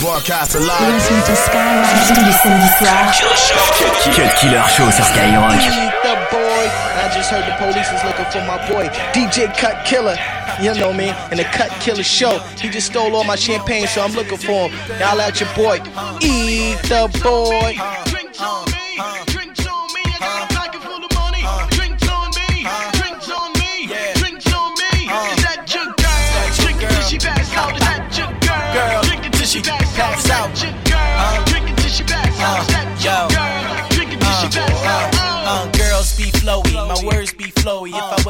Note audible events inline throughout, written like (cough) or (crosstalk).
Broadcast alive. Listen to Skyrock tous les samedis soirs. Cut Killer Show sur Skyrock. The boy. I just heard the police is looking for my boy, DJ Cut Killer. You know me, and the Cut Killer Show. He just stole all my champagne, so I'm looking for him. Y'all out your boy. Eat the boy.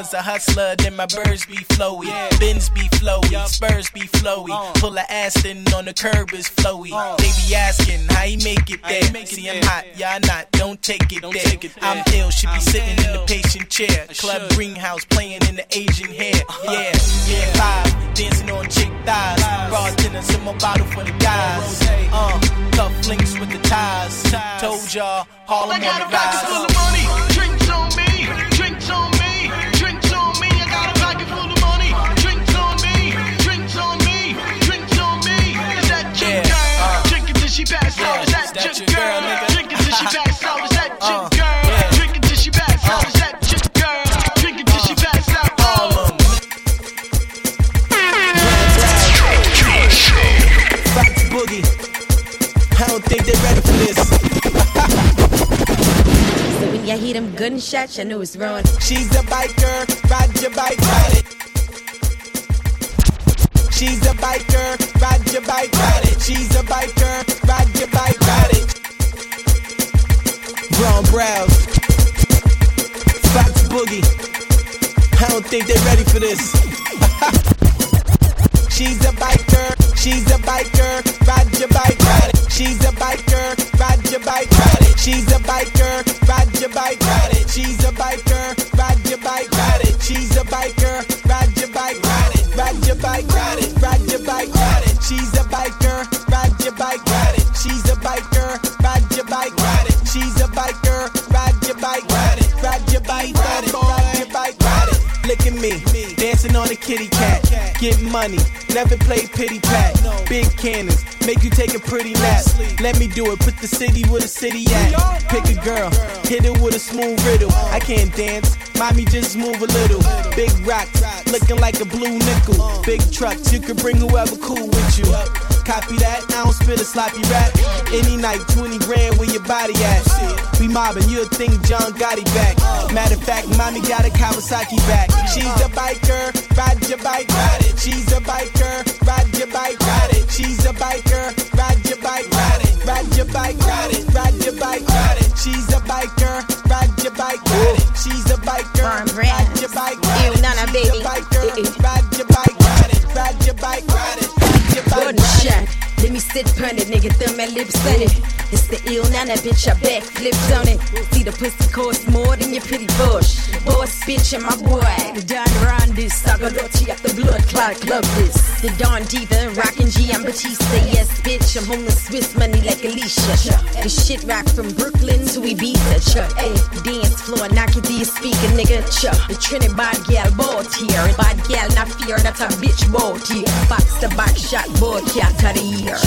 Was a hustler, then my birds be flowy. Bins be flowy, Spurs be flowy. Pull a Aston on the curb is flowy. They be asking how he make it there. See, I'm hot, y'all not, don't take it there. I'm ill, should be sitting in the patient chair. Club greenhouse playing in the Asian hair. (laughs) Yeah, yeah, five, dancing on chick thighs. Raw dinner, some more bottle for the guys. Uh, cuff links with the ties. Told y'all, Harlem on the rise. You hear them gunshots, you know it's wrong. She's a biker, ride your bike, ride it. She's a biker, ride your bike, ride it. She's a biker, ride your bike, ride it. Brown brows, Fox Boogie. I don't think they're ready for this. (laughs) She's a biker, she's a biker, ride your bike, ride it. She's a biker, ride your bike, ride it. She's a biker, ride your bike, ride it. She's a biker, ride your bike, ride it. She's a biker, ride your bike, ride it. Ride your bike, ride it. Ride your bike, ride it. She's a biker. Ride your bike, ride it. She's a biker. Ride your bike, ride it. She's a biker. Ride your bike, ride it. Ride your bike, ride it. Ride your bike, ride it. Look at me, dancing on a kitty cat. Get money, never play pity pat. Big cannons, make you take a pretty nap. Let me do it, put the city where the city at. Pick a girl, hit it with a smooth riddle. I can't dance, mommy just move a little. Big rocks, looking like a blue nickel. Big trucks, you can bring whoever cool with you. Copy that, I don't spit a sloppy rap. Any night, 20 grand where your body at. We mobbing, you'll think John Gotti back. Matter of fact, mommy got a Kawasaki back. She's a biker, ride your bike, ride it. She's a biker, ride your bike, ride it. She's a biker, ride your bike, ride it. Ride your bike, ride it. Ride your bike, ride it. She's a biker, ride your bike, ride it. She's a biker, ride your bike, ride it. She's a biker, ride your bike, ride it. Shot. Let me sit pun it, nigga, thumb my lips on it. It's the ill nana bitch, I backflipped on it. See the pussy cost more than your pretty bush. Boss bitch and my boy, the Don Rondis, Sagalotti at the blood clot club this. The Don Diva, rockin' G, I'm Batista, yes bitch. I'm home with Swiss money like Alicia. The shit rock from Brooklyn to Ibiza, chuck. Hey, dance floor, knock your speaker, nigga, chuck. The Trinity bad gal bought here. Bad gal, not fear, that's a bitch bought here. Box the box shot, boy, cat year.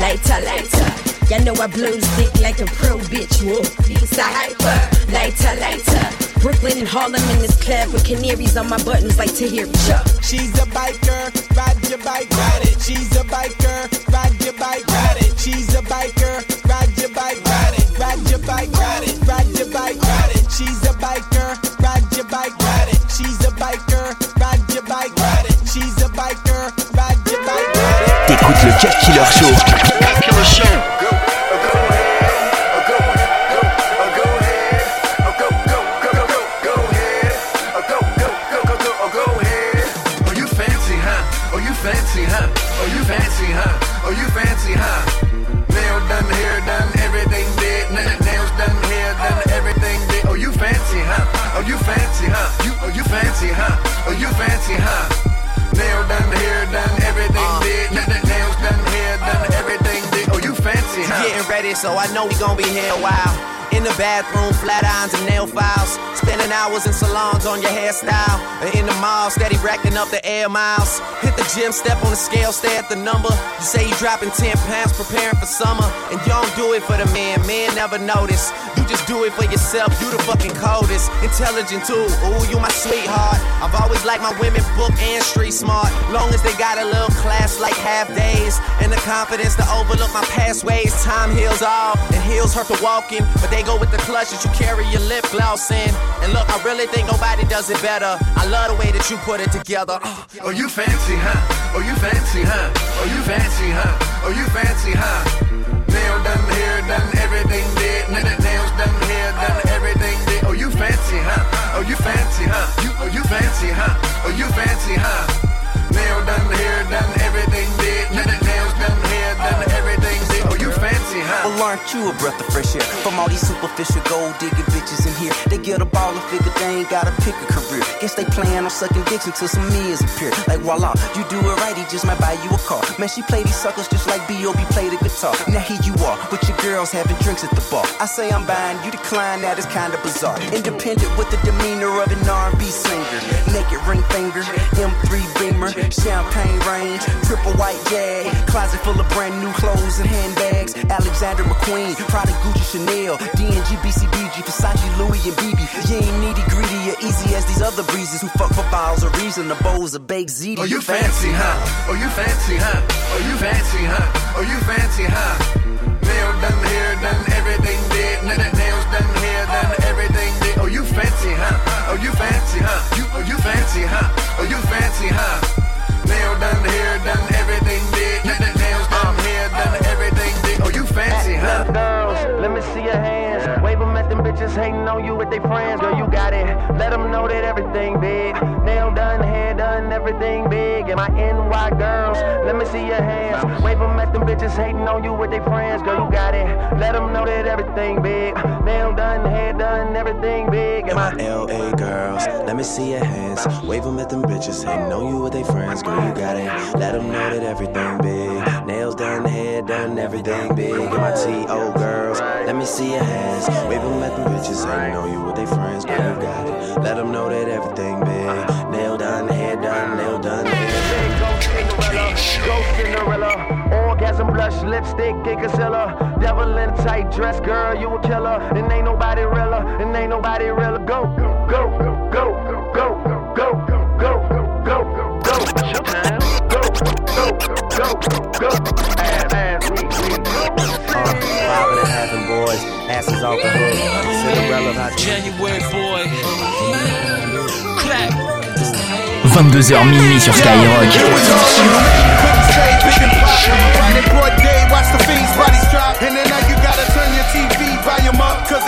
Lighter, lighter. You know I blow stick like a pro bitch. Whoa, it's a hyper. Lighter, lighter. Brooklyn and Harlem in this club with canaries on my buttons like hear Chuck. She's a biker, ride your bike, ride it. She's a biker, ride your bike, ride it. She's a biker, ride your bike, ride it. Ride your bike, ride it. Ride your bike, ride it. She's a biker, ride your bike, ride it. She's a biker, ride your bike, ride it. She's a biker, ride le Cut Killer Show. So I know we gon' be here a while. In the bathroom, flat irons and nail files. Spending hours in salons on your hairstyle. In the mall, steady racking up the air miles. The gym, step on the scale, stay at the number. You say you dropping 10 pounds, preparing for summer. And you don't do it for the man, man never notice. You just do it for yourself, you the fucking coldest. Intelligent too, ooh, you my sweetheart. I've always liked my women book and street smart. Long as they got a little class like half days. And the confidence to overlook my past ways. Time heals all, and heels hurt the walking. But they go with the clutch that you carry your lip gloss in. And look, I really think nobody does it better. I love the way that you put it together. Oh, you fancy, huh? Oh, you fancy, huh? Oh, you fancy, huh? Oh, you fancy, huh? Nail done, hair done, everything did. Nails done, hair done, everything did. Oh, you fancy, huh? Oh, you fancy, huh? You, oh, you fancy, huh? Oh, you fancy, huh? Nail done, hair done, everything did. Nails done, fancy, huh? Well, aren't you a breath of fresh air? From all these superficial gold digging bitches in here. They get a ball and figure they ain't gotta pick a career. Guess they plan on sucking dicks until some meals appear. Like voila, you do it right, he just might buy you a car. Man, she play these suckers just like B.O.B. play the guitar. Now here you are, with your girls having drinks at the bar. I say I'm buying, you decline, that is kinda bizarre. Independent with the demeanor of an R&B singer. Naked ring finger, M3 Beamer, champagne range, triple white jag, closet full of brand new clothes and handbags. Alexander McQueen, Prada, Gucci, Chanel, D&G, BCBG, Versace, Louis, and BB. You ain't needy, greedy, or easy as these other breezes who fuck for bottles of Riesling. The bowls of baked ziti. Oh, you fancy, huh? Oh, you fancy, huh? Oh, you fancy, huh? Oh, you fancy, huh? Nail done, hair done, everything did. Nails done, hair done, everything did. Oh, you fancy, huh? Oh, you fancy, huh? You, oh, you fancy, huh? Oh, you fancy, huh? Nail done, hair done, hating on you with their friends. Girl, you got it. Let them know that everything big. Nail done, hair done, everything big. And my LA girls, let me see your hands. Wave them at them bitches, hating on you with their friends. Girl, you got it. Let them know that everything big. Nails done, hair done, everything big. And my T.O. girls, let me see your hands. Wave them at them bitches, hating on you with their friends. Girl, you got it. Let them know that everything big. Nail done, hair done, nail done, hair Go Cinderella, go Cinderella. Orgasm blush, lipstick, and concealer. Devil in a tight dress, girl, you a killer. And ain't nobody realer, and ain't nobody realer. Go, go, go, go, go, go, go, go, go. Showtime. Go, go, go, go. Ass, ass, we, we, Uh, five and a half and boys, asses off the hook. Cinderella, not January boy. Clap. 22h minuit sur Skyrock.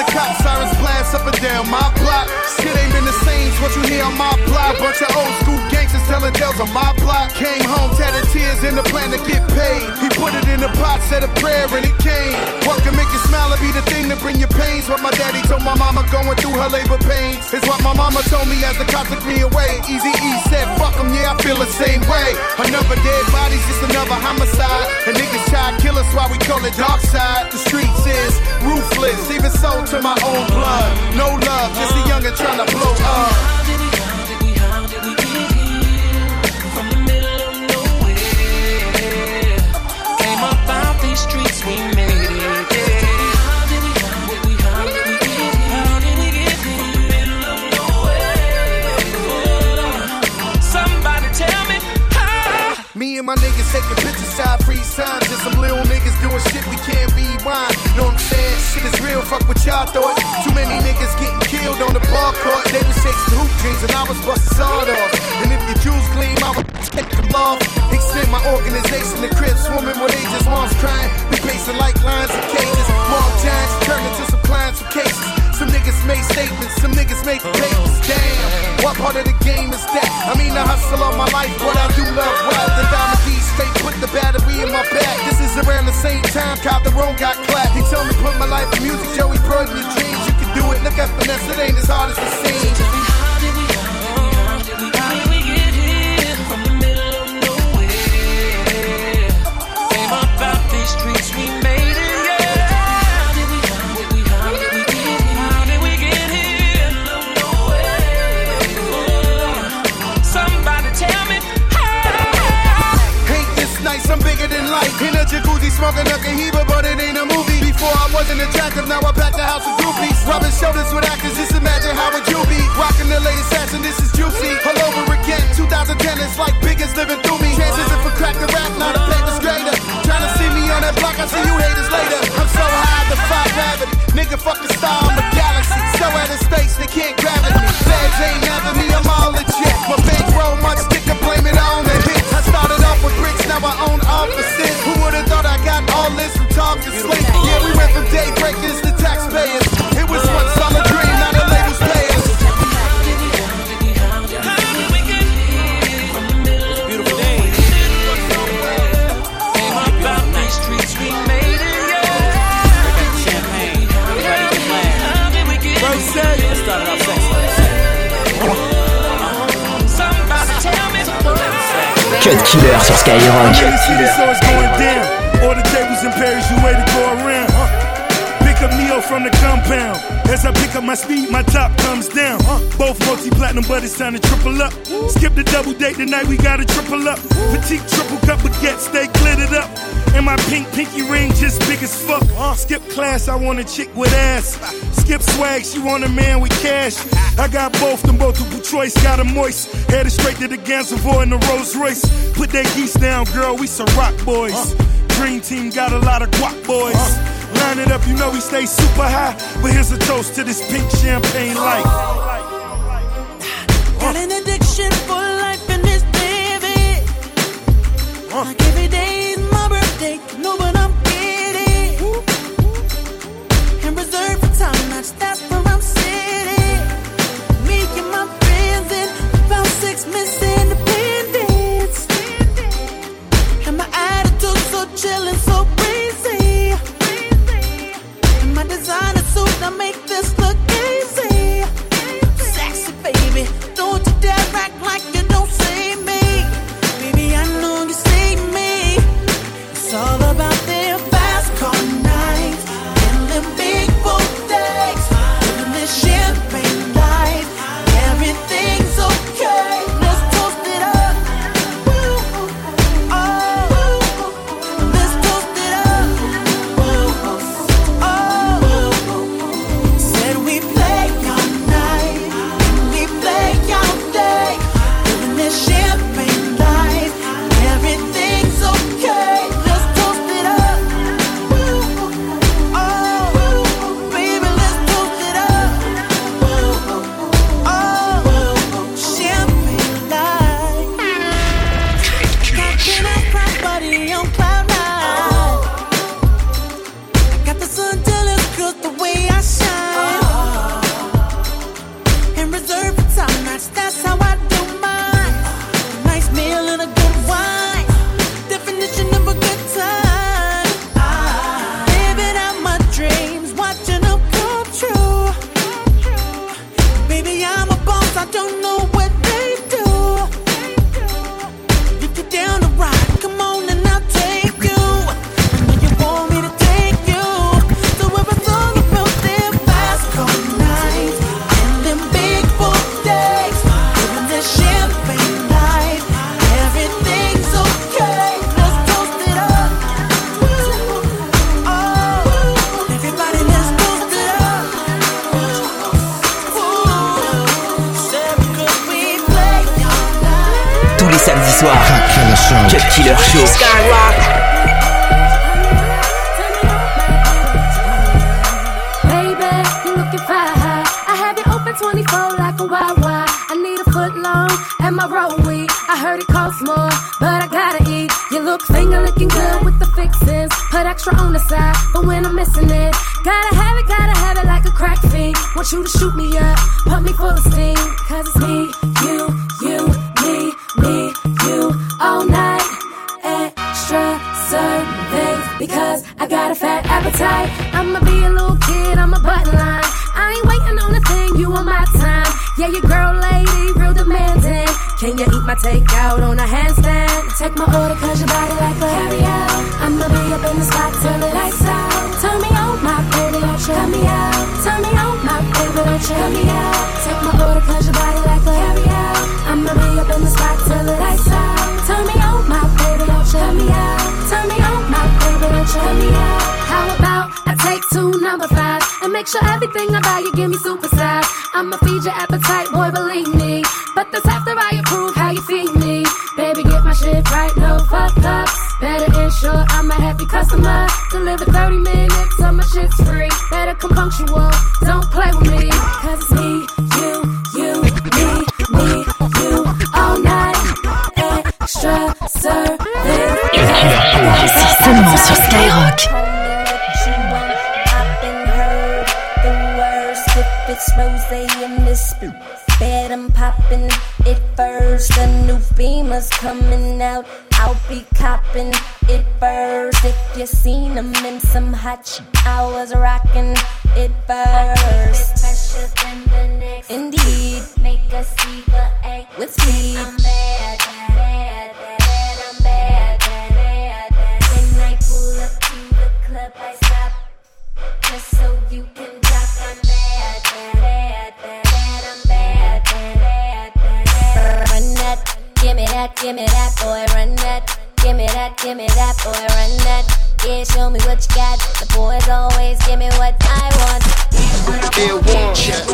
The cop sirens blast up and down my block. Shit ain't been the same what you hear on my block. Bunch of old school gangsters telling tales on my block. Came home, tatted tears in the plan to get paid. He put it in the pot, said a prayer, and it came. What can make you smile? It be the thing to bring your pains. What my daddy told my mama going through her labor pains. Is what my mama told me as the cops took me away. Easy E said, fuck 'em, yeah, I feel the same way. Another dead body's just another homicide. And niggas try to kill us why we call it dark side. The streets is ruthless, even sold to my own blood. No love, just a youngin' trying to blow up. Just some little niggas doing shit we can't rewind. Know what I'm saying? Shit is real, fuck what y'all thought. Too many niggas getting killed on the ball court. They was chasing hoop dreams and I was busting sawed off. And if your jewels gleam, I would take them off. Extend my organization, the crib swarming with agents, moms crying. We pacing like lines and cages. Mob giants turn into some clients with cases. Some niggas make statements, some niggas make papers. Damn, what part of the game is that? I mean, I hustle all my life, but I do love around the same time Cop the got clapped. He told me put my life in music, Joey your dreams. You can do it. Look at finesse, it ain't as hard as it seems. In a jacuzzi, smoking a Cohiba, but it ain't a movie. Before I wasn't attractive, now I pack the house with groupies. Rubbing shoulders with actors, just imagine how would you be? Rocking the latest fashion, this is juicy. All over again, 2010, it's like Biggie's living through me. Chances if I crack the rap, not a paper straightener. Trying to see me on that block, I see you haters later. I'm so high, the five gravity. Nigga, fuck the star, I'm a galaxy. So out of space, they can't gravity this from talk? Yeah, we went from day breakers to taxpayers. It was once all a dream, now the labels pay us. Beautiful day. Came up out these streets, we made it, yeah. Champagne. Ready to plan. Rose, let's start it off Somebody tell me Cut Killer sur Skyrock. All the tables in Paris, you way to go around. Pick up Neo from the compound. As I pick up my speed, my top comes down. Both multi platinum, but it's time to triple up. Skip the double date tonight, we gotta triple up. Petite triple cup baguette, stay glittered up. And my pink pinky ring just big as fuck. Skip class, I want a chick with ass. Skip swag, she want a man with cash. I got both, them multiple choice, got a moist. Headed straight to the Gansevoort in the Rolls Royce. Put that geese down, girl, we some rock boys. Dream team got a lot of guac boys. Line it up, you know we stay super high. But here's a toast to this pink champagne light. Got an addiction for life in this baby. Like every day Gotta have it, gotta have it like a crack fiend. Want you to shoot me up, pump me full of steam. Cause it's me, you, you, me, me, you, all night. Extra servings because I got a fat appetite. I'ma be a little kid, I'm a button line. I ain't waiting on a thing, you on my time. Yeah, your girl lady, real demanding. Can you eat my takeout on a handstand? Take my order cause your body like a carry out. I'ma be up in the spot till the lights out turn me on, my baby, don't me out. Take my order, your body like a carryout. I'ma be up in the spot till the lights out. Turn me on, my baby, don't. Turn me out. How about I take two number five and make sure everything about you give me super size. I'ma feed your appetite, boy, believe me. But that's after I approve how you feed me. Baby, get my shit right, no fuck ups. Better ensure I'm a happy customer. Deliver 30 minutes, so my shit's free. Better come punctual, don't play with me. Cause it's me, you, you, me, me, you, all night. Extra service. C'est seulement sur Skyrock. It's rose in this bed. I'm popping it first. The new beamer's coming out. I'll be copping it first. If you seen them in some hot shit, I was rocking it first. Indeed, make us see the egg with speed. I'm bad, bad, bad, I'm bad, bad, bad, bad. When I pull up to the club, I stop just so you can drop. I'm bad, bad, bad, bad, I'm bad, bad, bad, bad. Run that, give me that, give me that, boy, run that. Give me that, give me that, boy, run that. Yeah, show me what you got. The boys always give me what I want. Ear one, chain.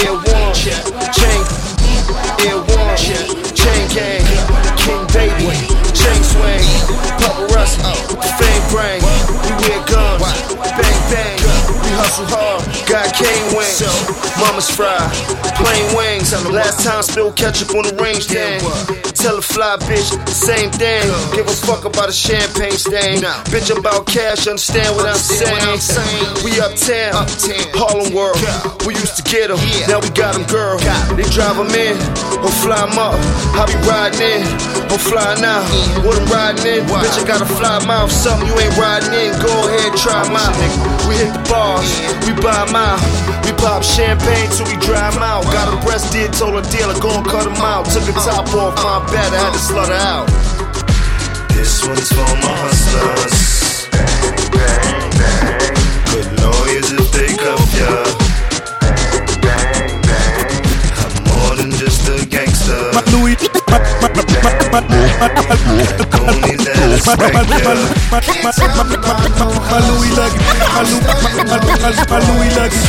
Ear one, chain. Ear one, chain gang. King baby, chain swing. Paparazzi, fame brain. We wear guns, bang bang. We hustle hard, got cane wings. Mama's fried, plain wings. Last time spilled ketchup on the range thing. Tell a fly bitch, same thing. Give a fuck about a champagne stain. Bitch about cash, understand what I'm saying. We uptown, Harlem World. We used to get them, now we got them, girl. They drive them in, or fly them up. I be riding in, or flying out. What I'm riding in, bitch, I got a fly mouth. Something you ain't riding in, go ahead, try out. We hit the bars, we buy out. We pop champagne till we dry 'em out. Got a breast did, told a dealer, go and cut 'em out. Took the top off my bed, I had to slut her out. This one's for my hustlers. Bang, bang, bang. Good lawyers ya. Bang, bang. I'm more than just a gangster. My Louis, my, Louis luggage, my Louis, luggage, my Louis, luggage,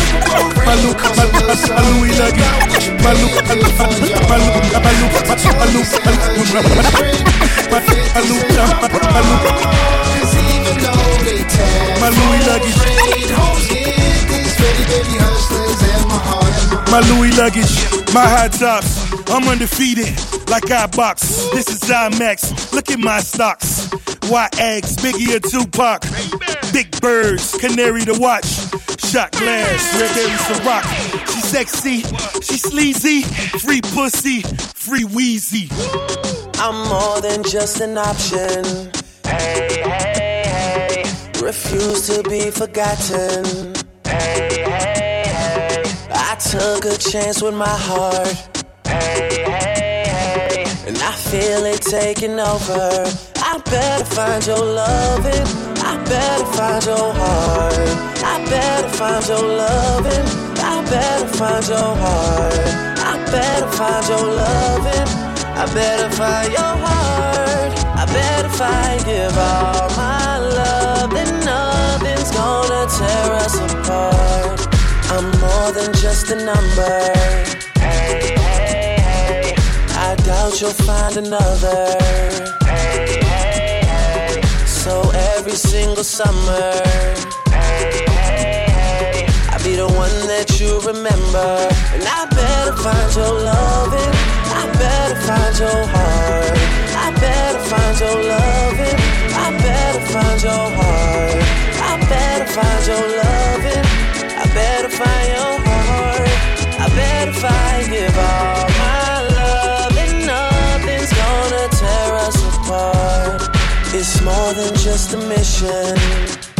my Louis luggage. My Louis luggage, my high tops. I'm undefeated, like I box. This is IMAX. Look at my stocks. White eggs, Biggie or Tupac. Big birds, canary to watch. Shot glass, red berries to rock. She sexy, she sleazy. Free pussy, free Weezy. I'm more than just an option. Hey, hey, hey. Refuse to be forgotten. Hey, hey, hey. I took a chance with my heart. Hey, hey, hey. And I feel it taking over. I better find your loving. I better find your heart. I better find your loving. I better find your heart. I better find your loving. I better find your heart. I bet if I give all my love, then nothing's gonna tear us apart. I'm more than just a number. Doubt you'll find another. Hey, hey, hey. So every single summer, hey, hey, hey. I'll be the one that you remember. And I better find your loving. I better find your heart. I better find your loving. I better find your heart. I better find your loving. I better find your than a mission.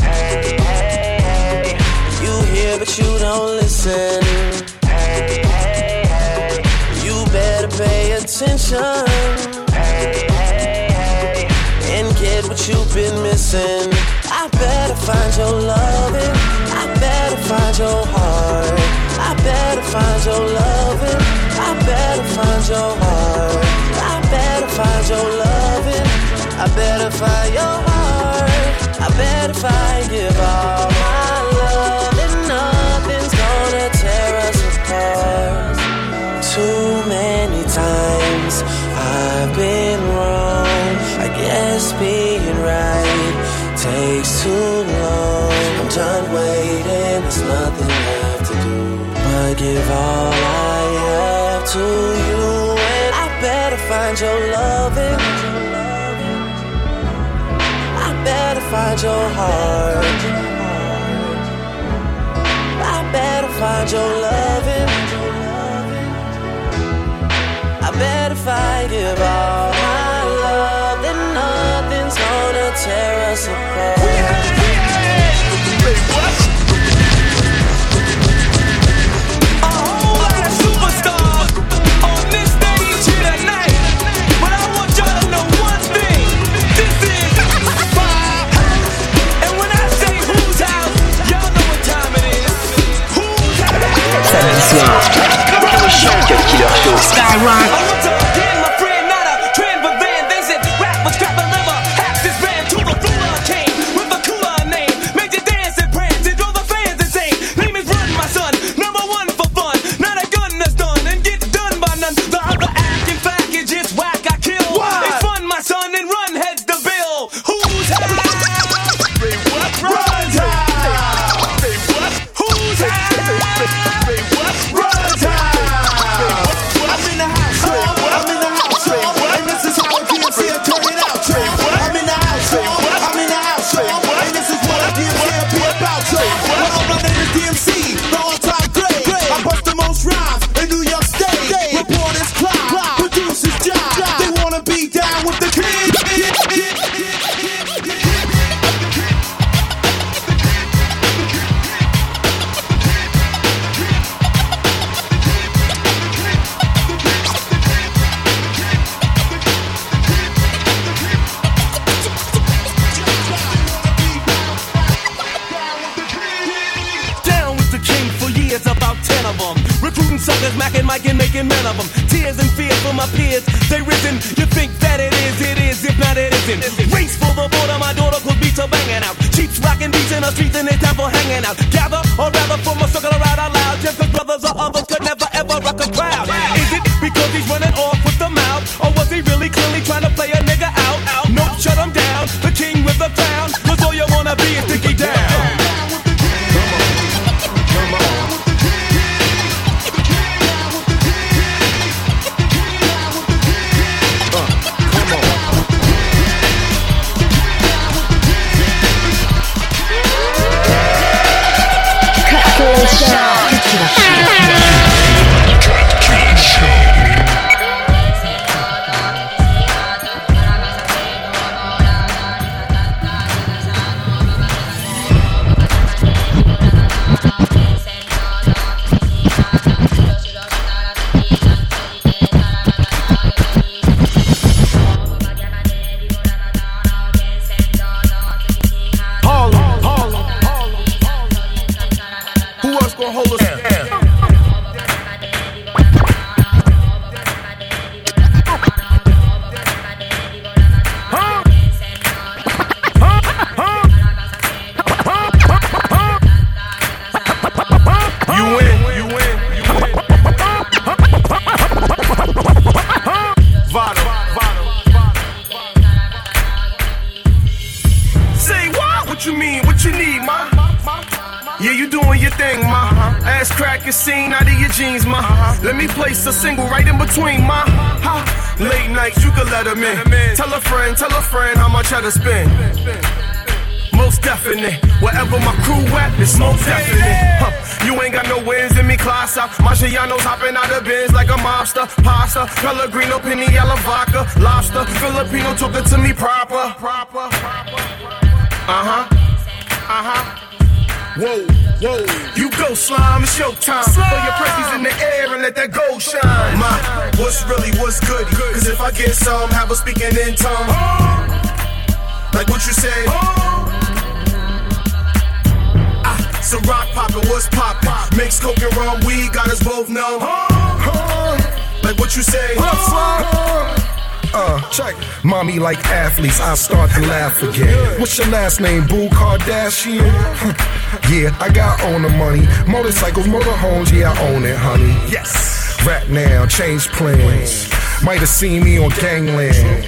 Hey, hey, hey. You hear, but you don't listen. Hey, hey, hey. You better pay attention. Hey, hey, hey. And get what you've been missing. I better find your loving. I better find your heart. I better find your loving. I better find your heart. I better find your loving. I better find your heart. I better find give all my love, and nothing's gonna tear us apart. Too many times I've been wrong. I guess being right takes too long. I'm done waiting. There's nothing left to do but give all I have to you, and I better find your love find your heart. I better find your loving. Gonna hold us down? Single right in between, ma. Ha. Late nights, you can let 'em in. Tell a friend, tell a friend how much I to spend. Most definite, wherever my crew at, it's most definite. Huh. You ain't got no wins in me, class out. Marciano's hopping out of bins like a mobster. Pasta, Pellegrino, yellow vodka, lobster. Filipino talking to me proper. Proper. Uh huh. Uh huh. Whoa, whoa. You go slime, it's your time. Throw your presses in the air and let that gold shine. My, what's really what's good? Cause if I get some, have a speaking in tongue. Like what you say. Ah, so rock poppin', what's poppin'? Mix coke and rum, weed got us both numb. Like what you say. Uh, check. Mommy like athletes, I start to laugh again. What's your last name, Boo Kardashian? (laughs) yeah, I got own the money. Motorcycles, motorhomes, yeah, I own it, honey. Yes. Rap now, change plans. Might have seen me on gangland.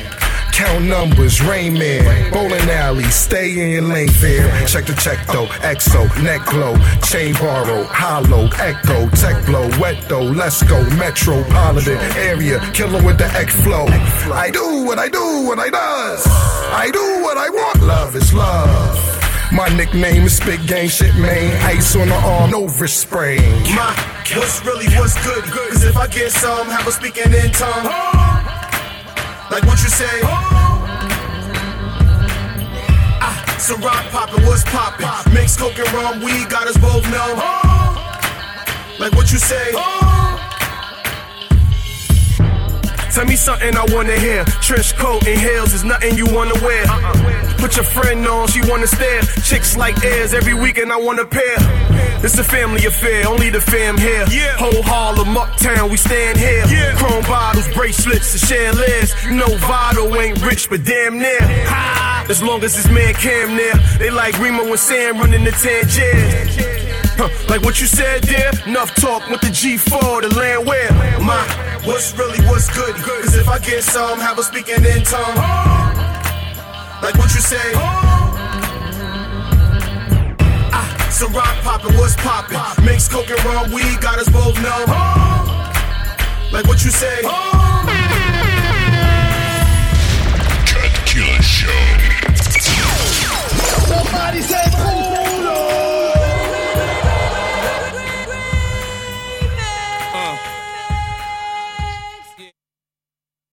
count numbers, Rain Man, bowling alley, stay in your lane fair. Check the check though, EXO, neck glow, chain borrow, hollow, echo, tech blow, wet though, let's go, metropolitan area, killer with the X flow. I do what I do what I does. I do what I want, love is love. My nickname is Spit Game Shit Man. Ice on the arm, no wrist sprain. My, what's really what's good? Cause if I get some, have a speaking in tongue. Like what you say. Ah, so rock poppin', what's poppin'? Mix coke and rum, weed got us both numb. Like what you say. Tell me something I wanna hear. Trench coat and heels is nothing you wanna wear. Put your friend on, she wanna stare. Chicks like airs every weekend I wanna pair. It's a family affair, only the fam here. Whole Harlem, uptown, we stand here. Chrome bottles, bracelets, and chandeliers. No Vado ain't rich, but damn near. Ha! As long as this man Cam near, they like Remo and Sam running the Tangier. Huh, like what you said, dear. Enough talk with the G4, the land where my What's really what's good? Cause if I get some, have a speaking in tongue. Like what you say. Ah, some rock poppin', what's poppin'? Mix coke and raw weed, got us both numb. Like what you say. Cut Killer Show. Somebody say.